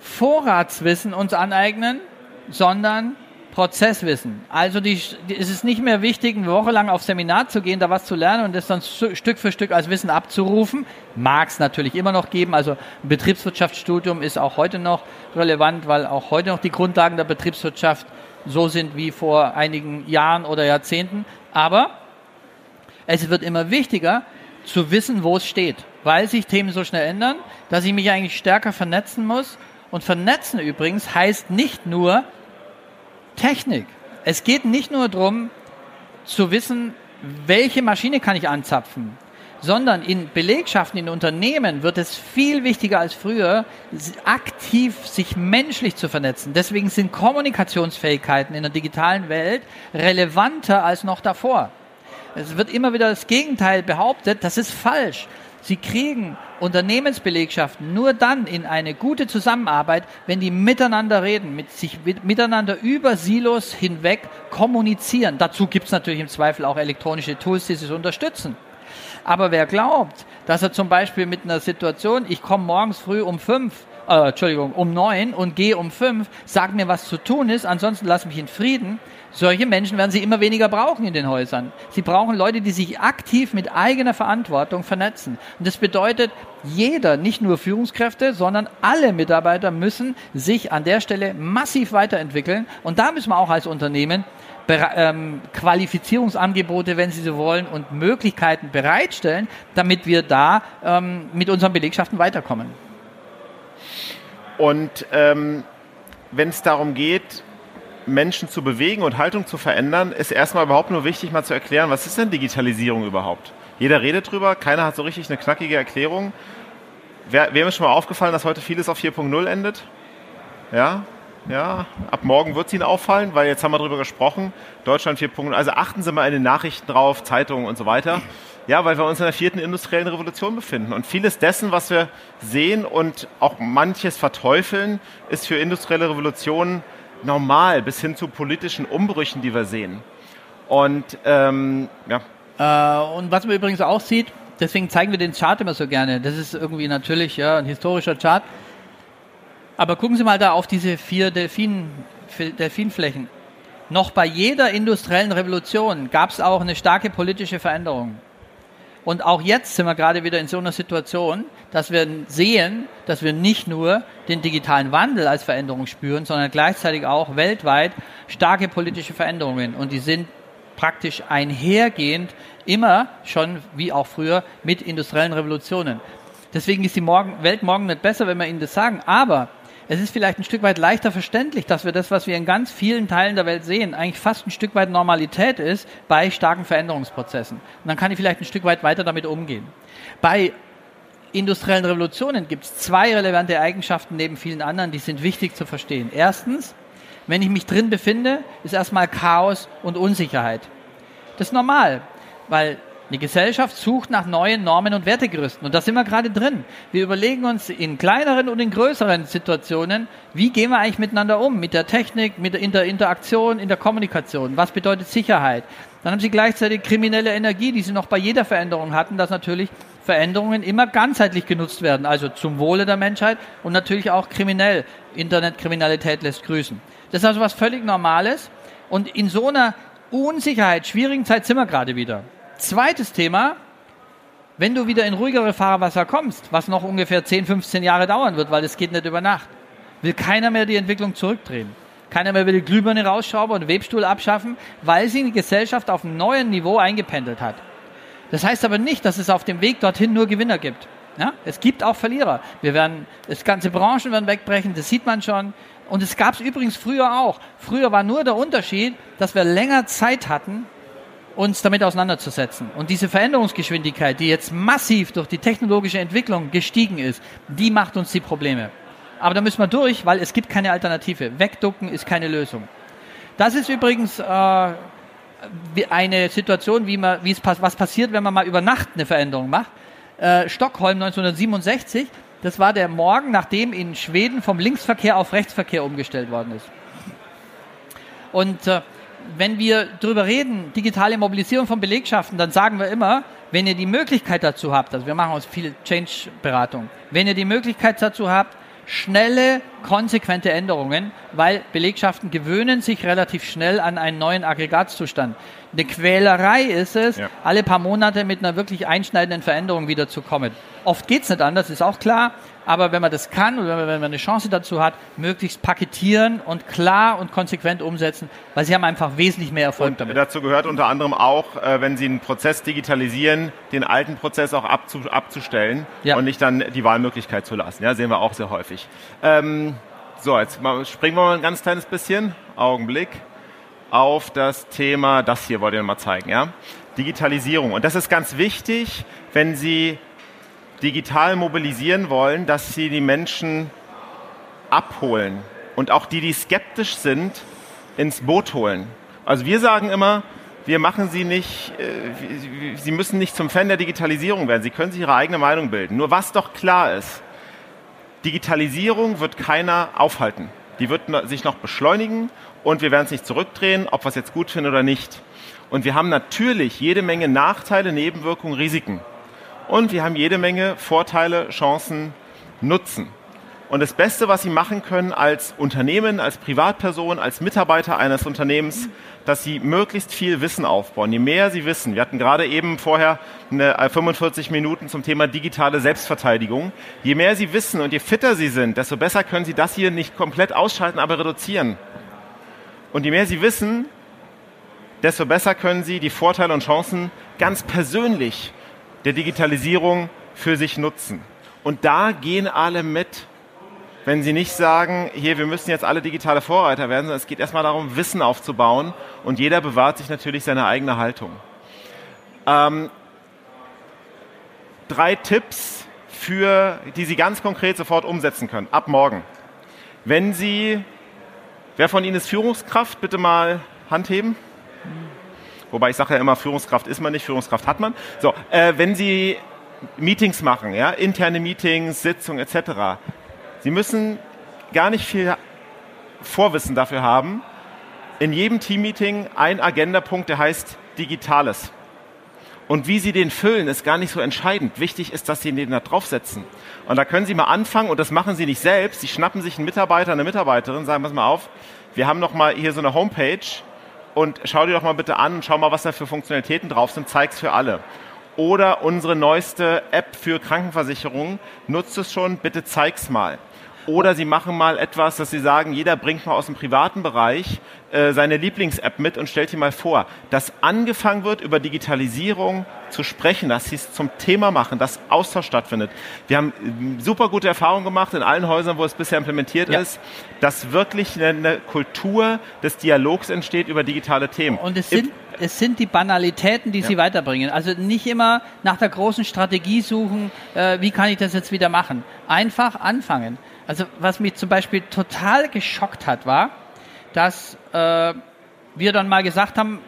Vorratswissen uns aneignen, sondern Prozesswissen. Also die, die, es ist nicht mehr wichtig, eine Woche lang auf Seminar zu gehen, da was zu lernen und das dann Stück für Stück als Wissen abzurufen. Mag es natürlich immer noch geben. Also ein Betriebswirtschaftsstudium ist auch heute noch relevant, weil auch heute noch die Grundlagen der Betriebswirtschaft so sind wie vor einigen Jahren oder Jahrzehnten. Aber es wird immer wichtiger zu wissen, wo es steht, weil sich Themen so schnell ändern, dass ich mich eigentlich stärker vernetzen muss. Und vernetzen übrigens heißt nicht nur, Technik. Es geht nicht nur darum, zu wissen, welche Maschine kann ich anzapfen, sondern in Belegschaften, in Unternehmen wird es viel wichtiger als früher, aktiv sich menschlich zu vernetzen. Deswegen sind Kommunikationsfähigkeiten in der digitalen Welt relevanter als noch davor. Es wird immer wieder das Gegenteil behauptet, das ist falsch. Sie kriegen Unternehmensbelegschaften nur dann in eine gute Zusammenarbeit, wenn die miteinander reden, mit sich mit, miteinander über Silos hinweg kommunizieren. Dazu gibt es natürlich im Zweifel auch elektronische Tools, die sie unterstützen. Aber wer glaubt, dass er zum Beispiel mit einer Situation, ich komme morgens früh um fünf äh, Entschuldigung, um neun und gehe um fünf, sag mir, was zu tun ist, ansonsten lass mich in Frieden. Solche Menschen werden sie immer weniger brauchen in den Häusern. Sie brauchen Leute, die sich aktiv mit eigener Verantwortung vernetzen. Und das bedeutet, jeder, nicht nur Führungskräfte, sondern alle Mitarbeiter müssen sich an der Stelle massiv weiterentwickeln. Und da müssen wir auch als Unternehmen ähm, Qualifizierungsangebote, wenn Sie so wollen, und Möglichkeiten bereitstellen, damit wir da ähm, mit unseren Belegschaften weiterkommen. Und ähm, wenn es darum geht, Menschen zu bewegen und Haltung zu verändern, ist erstmal überhaupt nur wichtig, mal zu erklären, was ist denn Digitalisierung überhaupt? Jeder redet drüber, keiner hat so richtig eine knackige Erklärung. Wer, wem ist schon mal aufgefallen, dass heute vieles auf 4.0 endet? Ja, ja, ab morgen wird es Ihnen auffallen, weil jetzt haben wir darüber gesprochen. Deutschland 4.0. Also achten Sie mal in den Nachrichten drauf, Zeitungen und so weiter. Ja, weil wir uns in der vierten industriellen Revolution befinden. Und vieles dessen, was wir sehen und auch manches verteufeln, ist für industrielle Revolutionen normal, bis hin zu politischen Umbrüchen, die wir sehen. Und ähm, ja. Äh, und was man übrigens auch sieht, deswegen zeigen wir den Chart immer so gerne. Das ist irgendwie natürlich ja, ein historischer Chart. Aber gucken Sie mal da auf diese vier Delfin, Delfinflächen. Noch bei jeder industriellen Revolution gab es auch eine starke politische Veränderung. Und auch jetzt sind wir gerade wieder in so einer Situation, dass wir sehen, dass wir nicht nur den digitalen Wandel als Veränderung spüren, sondern gleichzeitig auch weltweit starke politische Veränderungen. Und die sind praktisch einhergehend immer schon, wie auch früher, mit industriellen Revolutionen. Deswegen ist die Welt morgen nicht besser, wenn wir Ihnen das sagen. Aber es ist vielleicht ein Stück weit leichter verständlich, dass wir das, was wir in ganz vielen Teilen der Welt sehen, eigentlich fast ein Stück weit Normalität ist bei starken Veränderungsprozessen. Und dann kann ich vielleicht ein Stück weit weiter damit umgehen. Bei industriellen Revolutionen gibt es zwei relevante Eigenschaften neben vielen anderen, die sind wichtig zu verstehen. Erstens, wenn ich mich drin befinde, ist erstmal Chaos und Unsicherheit. Das ist normal, weil die Gesellschaft sucht nach neuen Normen und Wertegerüsten. Und da sind wir gerade drin. Wir überlegen uns in kleineren und in größeren Situationen, wie gehen wir eigentlich miteinander um? Mit der Technik, mit der Interaktion, in der Kommunikation. Was bedeutet Sicherheit? Dann haben Sie gleichzeitig kriminelle Energie, die Sie noch bei jeder Veränderung hatten, dass natürlich Veränderungen immer ganzheitlich genutzt werden. Also zum Wohle der Menschheit und natürlich auch kriminell. Internetkriminalität lässt grüßen. Das ist also was völlig Normales. Und in so einer Unsicherheit, schwierigen Zeit sind wir gerade wieder. Zweites Thema, wenn du wieder in ruhigere Fahrwasser kommst, was noch ungefähr 10, 15 Jahre dauern wird, weil es geht nicht über Nacht, will keiner mehr die Entwicklung zurückdrehen. Keiner mehr will die Glühbirne rausschrauben und Webstuhl abschaffen, weil sie die Gesellschaft auf einem neuen Niveau eingependelt hat. Das heißt aber nicht, dass es auf dem Weg dorthin nur Gewinner gibt. Ja? Es gibt auch Verlierer. Wir werden, das ganze Branchen werden wegbrechen, das sieht man schon. Und es gab es übrigens früher auch. Früher war nur der Unterschied, dass wir länger Zeit hatten, uns damit auseinanderzusetzen. Und diese Veränderungsgeschwindigkeit, die jetzt massiv durch die technologische Entwicklung gestiegen ist, die macht uns die Probleme. Aber da müssen wir durch, weil es gibt keine Alternative. Wegducken ist keine Lösung. Das ist übrigens äh, eine Situation, wie, man, wie es was passiert, wenn man mal über Nacht eine Veränderung macht. Äh, Stockholm 1967, das war der Morgen, nachdem in Schweden vom Linksverkehr auf Rechtsverkehr umgestellt worden ist. Und äh, wenn wir darüber reden, digitale Mobilisierung von Belegschaften, dann sagen wir immer, wenn ihr die Möglichkeit dazu habt, also wir machen uns viel Change-Beratung, wenn ihr die Möglichkeit dazu habt, schnelle, konsequente Änderungen, weil Belegschaften gewöhnen sich relativ schnell an einen neuen Aggregatzustand. Eine Quälerei ist es, ja. alle paar Monate mit einer wirklich einschneidenden Veränderung wieder zu kommen. Oft geht es nicht anders, ist auch klar, aber wenn man das kann und wenn man, eine Chance dazu hat, möglichst paketieren und klar und konsequent umsetzen, weil sie haben einfach wesentlich mehr Erfolg und damit. Dazu gehört unter anderem auch, äh, wenn Sie einen Prozess digitalisieren, den alten Prozess auch abzu, abzustellen ja. und nicht dann die Wahlmöglichkeit zu lassen. Ja, sehen wir auch sehr häufig. Ähm, so, jetzt springen wir mal ein ganz kleines bisschen, Augenblick, auf das Thema, das hier wollte ich mal zeigen, ja? Digitalisierung. Und das ist ganz wichtig, wenn Sie digital mobilisieren wollen, dass sie die Menschen abholen und auch die, die skeptisch sind, ins Boot holen. Also wir sagen immer, wir machen sie nicht, äh, sie müssen nicht zum Fan der Digitalisierung werden, sie können sich ihre eigene Meinung bilden. Nur was doch klar ist, Digitalisierung wird keiner aufhalten. Die wird sich noch beschleunigen und wir werden es nicht zurückdrehen, ob wir es jetzt gut finden oder nicht. Und wir haben natürlich jede Menge Nachteile, Nebenwirkungen, Risiken und wir haben jede Menge Vorteile, Chancen, Nutzen. Und das Beste, was Sie machen können als Unternehmen, als Privatperson, als Mitarbeiter eines Unternehmens, dass Sie möglichst viel Wissen aufbauen. Je mehr Sie wissen, wir hatten gerade eben vorher eine 45 äh, Minuten zum Thema digitale Selbstverteidigung. Je mehr Sie wissen und je fitter Sie sind, desto besser können Sie das hier nicht komplett ausschalten, aber reduzieren. Und je mehr Sie wissen, desto besser können Sie die Vorteile und Chancen ganz persönlich der Digitalisierung für sich nutzen. Und da gehen alle mit. Wenn sie nicht sagen, hier, wir müssen jetzt alle digitale Vorreiter werden, sondern es geht erstmal darum, Wissen aufzubauen und jeder bewahrt sich natürlich seine eigene Haltung. Ähm, drei Tipps, für, die Sie ganz konkret sofort umsetzen können, ab morgen. Wenn Sie, wer von Ihnen ist Führungskraft, bitte mal Hand heben. Wobei ich sage ja immer, Führungskraft ist man nicht, Führungskraft hat man. So, äh, wenn Sie Meetings machen, ja, interne Meetings, Sitzungen etc., Sie müssen gar nicht viel Vorwissen dafür haben. In jedem Teammeeting ein Agendapunkt, der heißt Digitales. Und wie Sie den füllen, ist gar nicht so entscheidend. Wichtig ist, dass Sie den da draufsetzen. Und da können Sie mal anfangen, und das machen Sie nicht selbst. Sie schnappen sich einen Mitarbeiter, eine Mitarbeiterin, sagen wir es mal auf. Wir haben noch mal hier so eine Homepage und schau dir doch mal bitte an, schau mal, was da für Funktionalitäten drauf sind, zeig's für alle. Oder unsere neueste App für Krankenversicherungen, nutzt es schon, bitte zeig's mal. Oder Sie machen mal etwas, dass Sie sagen, jeder bringt mal aus dem privaten Bereich äh, seine Lieblings-App mit und stellt die mal vor. Dass angefangen wird, über Digitalisierung zu sprechen, dass Sie es zum Thema machen, dass Austausch stattfindet. Wir haben äh, super gute Erfahrungen gemacht in allen Häusern, wo es bisher implementiert ja. ist, dass wirklich eine, eine, Kultur des Dialogs entsteht über digitale Themen. Und es sind, es sind die Banalitäten, die ja. Sie weiterbringen. Also nicht immer nach der großen Strategie suchen, äh, wie kann ich das jetzt wieder machen. Einfach anfangen. Also was mich zum Beispiel total geschockt hat, war, dass äh, wir dann mal gesagt haben,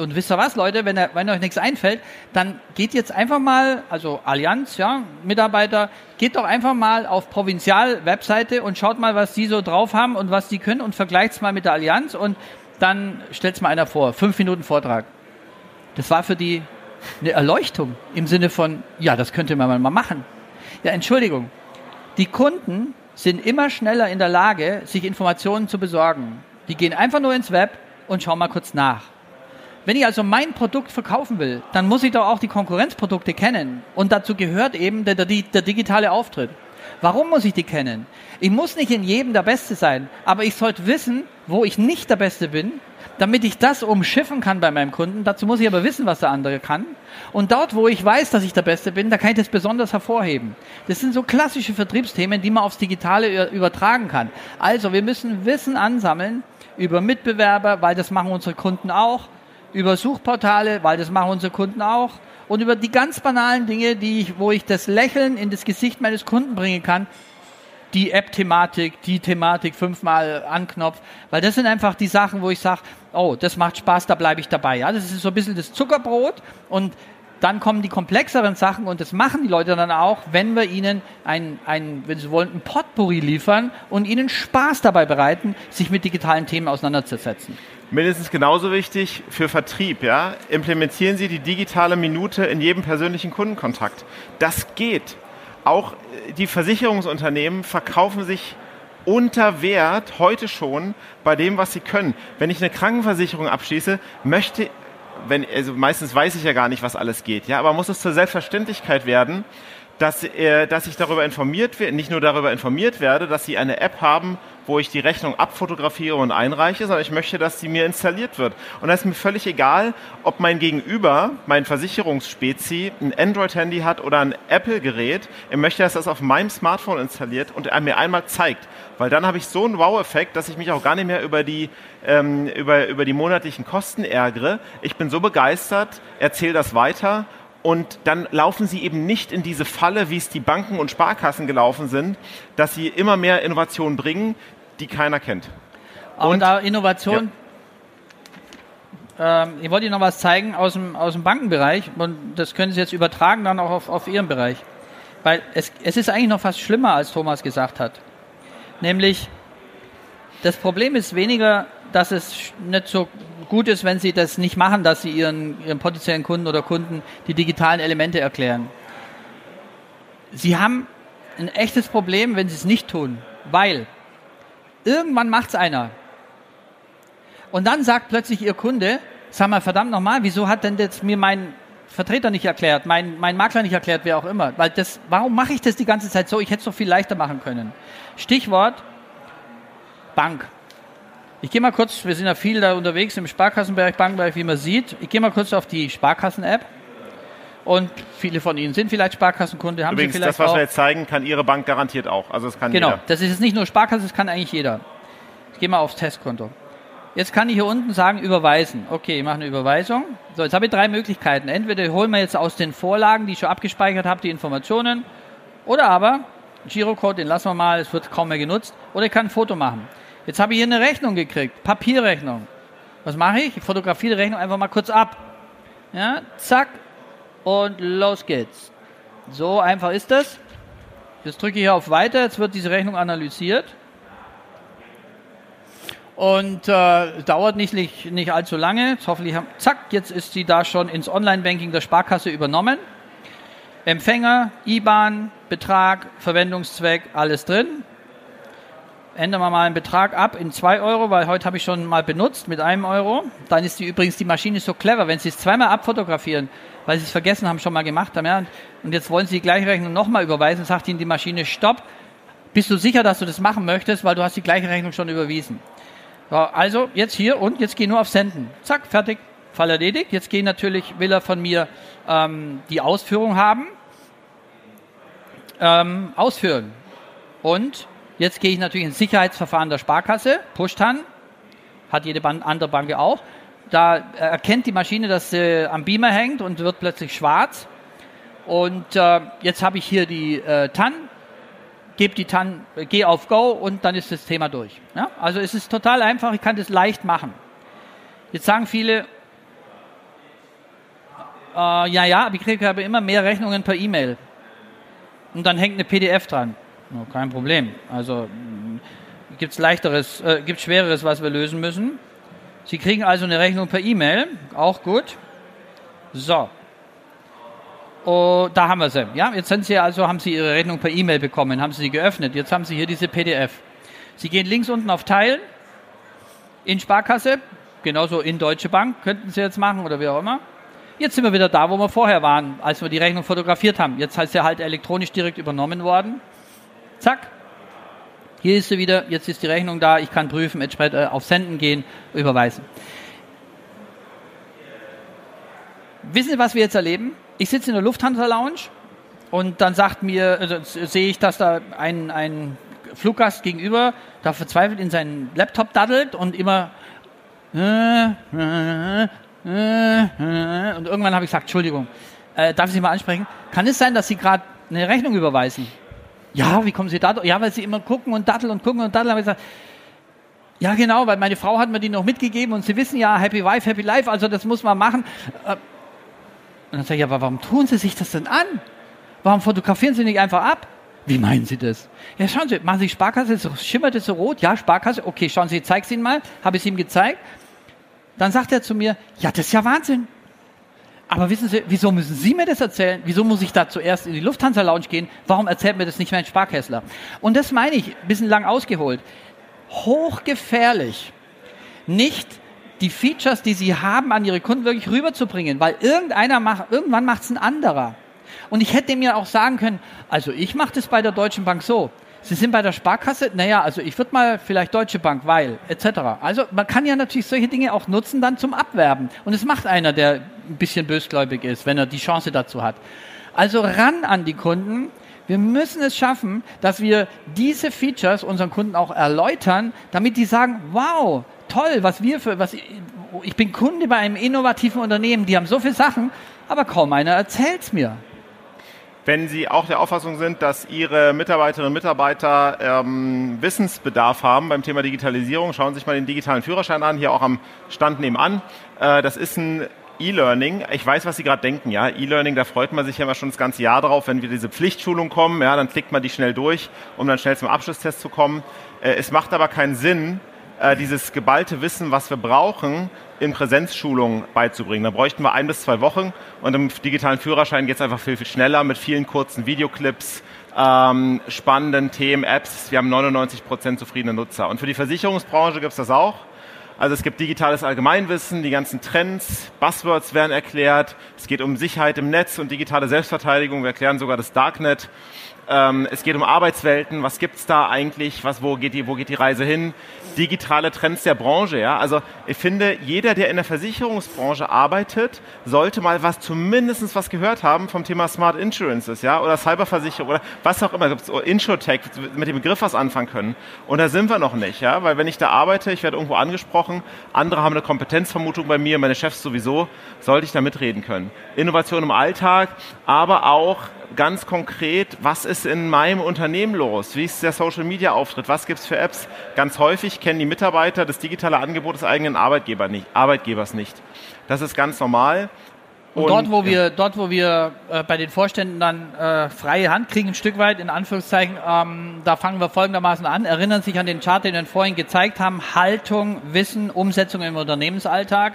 und wisst ihr was, Leute, wenn, wenn euch nichts einfällt, dann geht jetzt einfach mal, also Allianz, ja, Mitarbeiter, geht doch einfach mal auf Provinzial-Webseite und schaut mal, was die so drauf haben und was die können und vergleicht es mal mit der Allianz und dann stellt es mal einer vor. Fünf Minuten Vortrag. Das war für die eine Erleuchtung im Sinne von, ja, das könnte man mal machen. Ja, Entschuldigung, die Kunden sind immer schneller in der Lage, sich Informationen zu besorgen. Die gehen einfach nur ins Web und schauen mal kurz nach. Wenn ich also mein Produkt verkaufen will, dann muss ich doch auch die Konkurrenzprodukte kennen. Und dazu gehört eben der, der, der digitale Auftritt. Warum muss ich die kennen? Ich muss nicht in jedem der Beste sein, aber ich sollte wissen, wo ich nicht der Beste bin damit ich das umschiffen kann bei meinem Kunden. Dazu muss ich aber wissen, was der andere kann. Und dort, wo ich weiß, dass ich der Beste bin, da kann ich das besonders hervorheben. Das sind so klassische Vertriebsthemen, die man aufs Digitale übertragen kann. Also, wir müssen Wissen ansammeln über Mitbewerber, weil das machen unsere Kunden auch. über Suchportale, weil das machen unsere Kunden auch, und über die ganz banalen Dinge, die ich, wo ich das Lächeln in das Gesicht meines Kunden bringen kann, die App-Thematik, die Thematik fünfmal anknopft, weil das sind einfach die Sachen, wo ich sage, oh, das macht Spaß, da bleibe ich dabei. Ja, das ist so ein bisschen das Zuckerbrot und dann kommen die komplexeren Sachen und das machen die Leute dann auch, wenn wir ihnen ein, ein wenn sie wollen, ein Potpourri liefern und ihnen Spaß dabei bereiten, sich mit digitalen Themen auseinanderzusetzen. Mindestens genauso wichtig für Vertrieb, ja. Implementieren Sie die digitale Minute in jedem persönlichen Kundenkontakt. Das geht. Auch die Versicherungsunternehmen verkaufen sich unter Wert heute schon bei dem, was sie können. Wenn ich eine Krankenversicherung abschließe, möchte wenn, also meistens weiß ich ja gar nicht, was alles geht, ja, aber muss es zur Selbstverständlichkeit werden, dass, äh, dass ich darüber informiert werde, nicht nur darüber informiert werde, dass sie eine App haben, wo ich die Rechnung abfotografiere und einreiche, sondern ich möchte, dass sie mir installiert wird. Und da ist mir völlig egal, ob mein Gegenüber, mein Versicherungsspezi, ein Android-Handy hat oder ein Apple-Gerät. Ich möchte, dass das auf meinem Smartphone installiert und er mir einmal zeigt. Weil dann habe ich so einen Wow-Effekt, dass ich mich auch gar nicht mehr über die, ähm, über, über die monatlichen Kosten ärgere. Ich bin so begeistert, erzähle das weiter und dann laufen sie eben nicht in diese Falle, wie es die Banken und Sparkassen gelaufen sind, dass sie immer mehr Innovationen bringen, die keiner kennt. Aber und, da Innovation, ja. ähm, ich wollte Ihnen noch was zeigen aus dem, aus dem Bankenbereich und das können Sie jetzt übertragen dann auch auf, auf Ihren Bereich. Weil es, es ist eigentlich noch fast schlimmer, als Thomas gesagt hat. Nämlich, das Problem ist weniger, dass es nicht so gut ist, wenn Sie das nicht machen, dass Sie Ihren, Ihren potenziellen Kunden oder Kunden die digitalen Elemente erklären. Sie haben ein echtes Problem, wenn Sie es nicht tun, weil irgendwann macht es einer. Und dann sagt plötzlich Ihr Kunde, sag mal, verdammt nochmal, wieso hat denn jetzt mir mein Vertreter nicht erklärt, mein, mein Makler nicht erklärt, wer auch immer. Weil das, warum mache ich das die ganze Zeit so? Ich hätte es doch viel leichter machen können. Stichwort Bank. Ich gehe mal kurz, wir sind ja viel da unterwegs im Sparkassenbereich, Bankenbereich, wie man sieht. Ich gehe mal kurz auf die Sparkassen-App. Und viele von Ihnen sind vielleicht Sparkassenkunde, haben Übrigens, Sie vielleicht das, was auch. wir jetzt zeigen, kann Ihre Bank garantiert auch. Also es kann Genau, jeder. das ist jetzt nicht nur Sparkasse, das kann eigentlich jeder. Ich gehe mal aufs Testkonto. Jetzt kann ich hier unten sagen, überweisen. Okay, ich mache eine Überweisung. So, jetzt habe ich drei Möglichkeiten. Entweder holen wir jetzt aus den Vorlagen, die ich schon abgespeichert habe, die Informationen. Oder aber, Girocode, den lassen wir mal, es wird kaum mehr genutzt. Oder ich kann ein Foto machen. Jetzt habe ich hier eine Rechnung gekriegt, Papierrechnung. Was mache ich? Ich fotografiere die Rechnung einfach mal kurz ab. Ja, zack, und los geht's. So einfach ist das. Jetzt drücke ich hier auf Weiter, jetzt wird diese Rechnung analysiert. Und äh, dauert nicht, nicht, nicht allzu lange. Jetzt hoffentlich haben, zack, jetzt ist sie da schon ins Online-Banking der Sparkasse übernommen. Empfänger, IBAN, Betrag, Verwendungszweck, alles drin ändern wir mal einen Betrag ab in 2 Euro, weil heute habe ich schon mal benutzt mit einem Euro. Dann ist die übrigens die Maschine so clever, wenn Sie es zweimal abfotografieren, weil Sie es vergessen haben, schon mal gemacht haben, ja, und jetzt wollen Sie die gleiche Rechnung nochmal überweisen, sagt Ihnen die Maschine, stopp, bist du sicher, dass du das machen möchtest, weil du hast die gleiche Rechnung schon überwiesen. So, also jetzt hier und jetzt geh nur auf Senden. Zack, fertig, Fall erledigt. Jetzt gehen natürlich, will er von mir ähm, die Ausführung haben. Ähm, ausführen. Und Jetzt gehe ich natürlich ins Sicherheitsverfahren der Sparkasse, Push-TAN, hat jede andere Bank auch. Da erkennt die Maschine, dass sie am Beamer hängt und wird plötzlich schwarz. Und äh, jetzt habe ich hier die äh, TAN, gebe die TAN, äh, gehe auf Go und dann ist das Thema durch. Ja? Also es ist total einfach, ich kann das leicht machen. Jetzt sagen viele, äh, ja, ja, aber ich kriege aber immer mehr Rechnungen per E-Mail. Und dann hängt eine PDF dran. No, kein Problem. Also gibt es leichteres, äh, gibt schwereres, was wir lösen müssen. Sie kriegen also eine Rechnung per E-Mail, auch gut. So. Oh, da haben wir sie. Ja, jetzt sind Sie also, haben Sie Ihre Rechnung per E-Mail bekommen, haben Sie sie geöffnet. Jetzt haben Sie hier diese PDF. Sie gehen links unten auf Teilen, in Sparkasse, genauso in Deutsche Bank, könnten Sie jetzt machen oder wie auch immer. Jetzt sind wir wieder da, wo wir vorher waren, als wir die Rechnung fotografiert haben. Jetzt heißt sie halt elektronisch direkt übernommen worden. Zack. Hier ist sie wieder, jetzt ist die Rechnung da, ich kann prüfen, entsprechend auf Senden gehen, überweisen. Wissen Sie, was wir jetzt erleben? Ich sitze in der Lufthansa-Lounge und dann sagt mir, also sehe ich, dass da ein, ein Fluggast gegenüber da verzweifelt in seinen Laptop daddelt und immer äh, Äh, äh, und irgendwann habe ich gesagt, Entschuldigung, äh, darf ich Sie mal ansprechen? Kann es sein, dass Sie gerade eine Rechnung überweisen? Ja, wie kommen Sie da? Ja, weil Sie immer gucken und datteln und gucken und datteln. habe ich gesagt, ja genau, weil meine Frau hat mir die noch mitgegeben und Sie wissen ja, Happy Wife, Happy Life, also das muss man machen. Äh, und dann sage ich, aber warum tun Sie sich das denn an? Warum fotografieren Sie nicht einfach ab? Wie meinen Sie das? Ja, schauen Sie, machen Sie Sparkasse, schimmert es so rot? Ja, Sparkasse, okay, schauen Sie, zeig es Ihnen mal. Habe ich es ihm gezeigt. Dann sagt er zu mir, ja, das ist ja Wahnsinn. Aber wissen Sie, wieso müssen Sie mir das erzählen? Wieso muss ich da zuerst in die Lufthansa Lounge gehen? Warum erzählt mir das nicht mein Sparkässler? Und das meine ich, ein bisschen lang ausgeholt. Hochgefährlich. Nicht die Features, die Sie haben, an Ihre Kunden wirklich rüberzubringen, weil irgendeiner macht, irgendwann macht es ein anderer. Und ich hätte mir auch sagen können, also ich mache das bei der Deutschen Bank so. Sie sind bei der Sparkasse? Naja, also ich würde mal vielleicht Deutsche Bank, weil, etc. Also man kann ja natürlich solche Dinge auch nutzen dann zum Abwerben. Und es macht einer, der ein bisschen bösgläubig ist, wenn er die Chance dazu hat. Also ran an die Kunden. Wir müssen es schaffen, dass wir diese Features unseren Kunden auch erläutern, damit die sagen, wow, toll, was wir für, was, ich bin Kunde bei einem innovativen Unternehmen, die haben so viele Sachen, aber kaum einer erzählt es mir. Wenn Sie auch der Auffassung sind, dass Ihre Mitarbeiterinnen und Mitarbeiter ähm, Wissensbedarf haben beim Thema Digitalisierung, schauen Sie sich mal den digitalen Führerschein an, hier auch am Stand nebenan. Äh, das ist ein E-Learning. Ich weiß, was Sie gerade denken, ja. E-Learning, da freut man sich ja immer schon das ganze Jahr drauf, wenn wir diese Pflichtschulung kommen, ja, dann klickt man die schnell durch, um dann schnell zum Abschlusstest zu kommen. Äh, es macht aber keinen Sinn, äh, dieses geballte Wissen, was wir brauchen, in Präsenzschulungen beizubringen. Da bräuchten wir ein bis zwei Wochen und im digitalen Führerschein geht es einfach viel, viel schneller mit vielen kurzen Videoclips, ähm, spannenden Themen, Apps. Wir haben 99 Prozent zufriedene Nutzer. Und für die Versicherungsbranche gibt es das auch. Also es gibt digitales Allgemeinwissen, die ganzen Trends, Buzzwords werden erklärt. Es geht um Sicherheit im Netz und digitale Selbstverteidigung. Wir erklären sogar das Darknet. Ähm, es geht um Arbeitswelten. Was gibt's da eigentlich? Was, wo, geht die, wo geht die Reise hin? Digitale Trends der Branche. Ja? Also ich finde, jeder, der in der Versicherungsbranche arbeitet, sollte mal was zumindest was gehört haben vom Thema Smart Insurances ja? oder Cyberversicherung oder was auch immer. Gibt's Insurtech, mit dem Begriff was anfangen können. Und da sind wir noch nicht. Ja? Weil wenn ich da arbeite, ich werde irgendwo angesprochen, andere haben eine Kompetenzvermutung bei mir, meine Chefs sowieso, sollte ich da mitreden können. Innovation im Alltag, aber auch ganz konkret, was ist in meinem Unternehmen los? Wie ist der Social Media Auftritt? Was gibt es für Apps? Ganz häufig kennen die Mitarbeiter das digitale Angebot des eigenen Arbeitgeber nicht, Arbeitgebers nicht. Das ist ganz normal. Und, und dort, wo ja. wir, dort, wo wir äh, bei den Vorständen dann äh, freie Hand kriegen, ein Stück weit, in Anführungszeichen, ähm, da fangen wir folgendermaßen an. Erinnern sich an den Chart, den wir vorhin gezeigt haben. Haltung, Wissen, Umsetzung im Unternehmensalltag.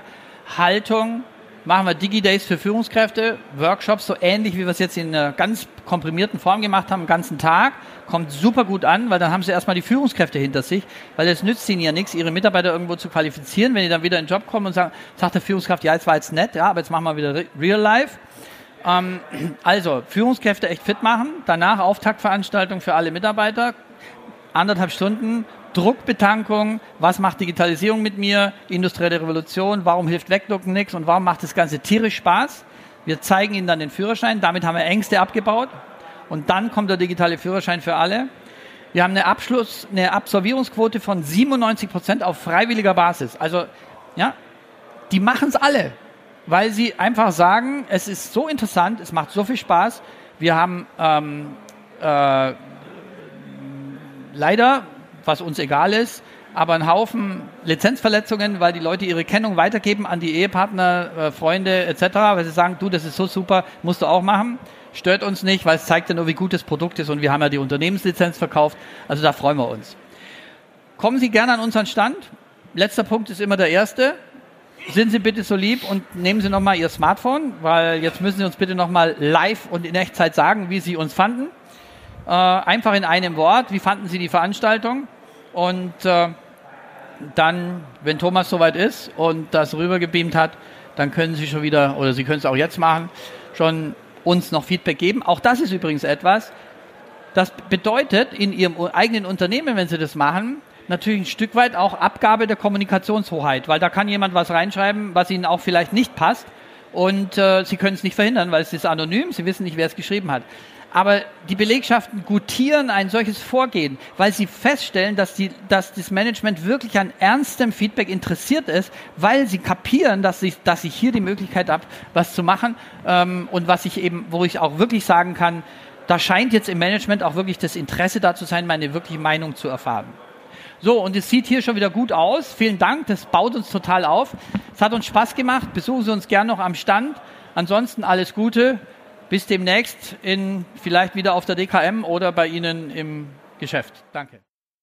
Haltung, machen wir Digi-Days für Führungskräfte, Workshops, so ähnlich wie wir es jetzt in einer ganz komprimierten Form gemacht haben, den ganzen Tag. Kommt super gut an, weil dann haben sie erstmal die Führungskräfte hinter sich, weil es nützt ihnen ja nichts, ihre Mitarbeiter irgendwo zu qualifizieren, wenn die dann wieder in den Job kommen und sagen, sagt der Führungskraft, ja, jetzt war jetzt nett, ja, aber jetzt machen wir wieder Real Life. Ähm, also, Führungskräfte echt fit machen, danach Auftaktveranstaltung für alle Mitarbeiter, anderthalb Stunden, Druckbetankung, was macht Digitalisierung mit mir, industrielle Revolution, warum hilft Wegducken nichts und warum macht das Ganze tierisch Spaß. Wir zeigen Ihnen dann den Führerschein, damit haben wir Ängste abgebaut und dann kommt der digitale Führerschein für alle. Wir haben eine Abschluss, eine Absolvierungsquote von 97 Prozent auf freiwilliger Basis. Also, ja, die machen es alle, weil sie einfach sagen, es ist so interessant, es macht so viel Spaß. Wir haben ähm, äh, leider was uns egal ist, aber ein Haufen Lizenzverletzungen, weil die Leute ihre Kennung weitergeben an die Ehepartner, äh, Freunde etc., weil sie sagen, du, das ist so super, musst du auch machen. Stört uns nicht, weil es zeigt ja nur, wie gut das Produkt ist und wir haben ja die Unternehmenslizenz verkauft. Also da freuen wir uns. Kommen Sie gerne an unseren Stand. Letzter Punkt ist immer der erste. Sind Sie bitte so lieb und nehmen Sie nochmal Ihr Smartphone, weil jetzt müssen Sie uns bitte nochmal live und in Echtzeit sagen, wie Sie uns fanden. Äh, einfach in einem Wort, wie fanden Sie die Veranstaltung? Und äh, dann, wenn Thomas soweit ist und das rübergebeamt hat, dann können Sie schon wieder, oder Sie können es auch jetzt machen, schon uns noch Feedback geben. Auch das ist übrigens etwas, das bedeutet in Ihrem eigenen Unternehmen, wenn Sie das machen, natürlich ein Stück weit auch Abgabe der Kommunikationshoheit, weil da kann jemand was reinschreiben, was Ihnen auch vielleicht nicht passt und äh, Sie können es nicht verhindern, weil es ist anonym, Sie wissen nicht, wer es geschrieben hat. Aber die Belegschaften gutieren ein solches Vorgehen, weil sie feststellen, dass, die, dass das Management wirklich an ernstem Feedback interessiert ist, weil sie kapieren, dass ich, dass ich hier die Möglichkeit habe, was zu machen ähm, und was ich eben, wo ich auch wirklich sagen kann, da scheint jetzt im Management auch wirklich das Interesse da zu sein, meine wirkliche Meinung zu erfahren. So, und es sieht hier schon wieder gut aus. Vielen Dank, das baut uns total auf. Es hat uns Spaß gemacht. Besuchen Sie uns gern noch am Stand. Ansonsten alles Gute. Bis demnächst in vielleicht wieder auf der DKM oder bei Ihnen im Geschäft. Danke.